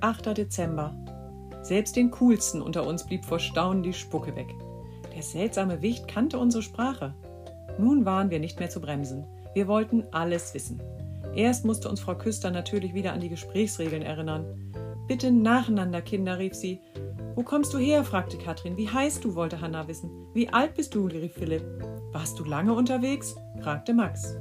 8. Dezember. Selbst den coolsten unter uns blieb vor Staunen die Spucke weg. Der seltsame Wicht kannte unsere Sprache. Nun waren wir nicht mehr zu bremsen. Wir wollten alles wissen. Erst musste uns Frau Küster natürlich wieder an die Gesprächsregeln erinnern. Bitte nacheinander, Kinder, rief sie. Wo kommst du her? fragte Katrin. Wie heißt du? wollte Hanna wissen. Wie alt bist du? rief Philipp. Warst du lange unterwegs? fragte Max.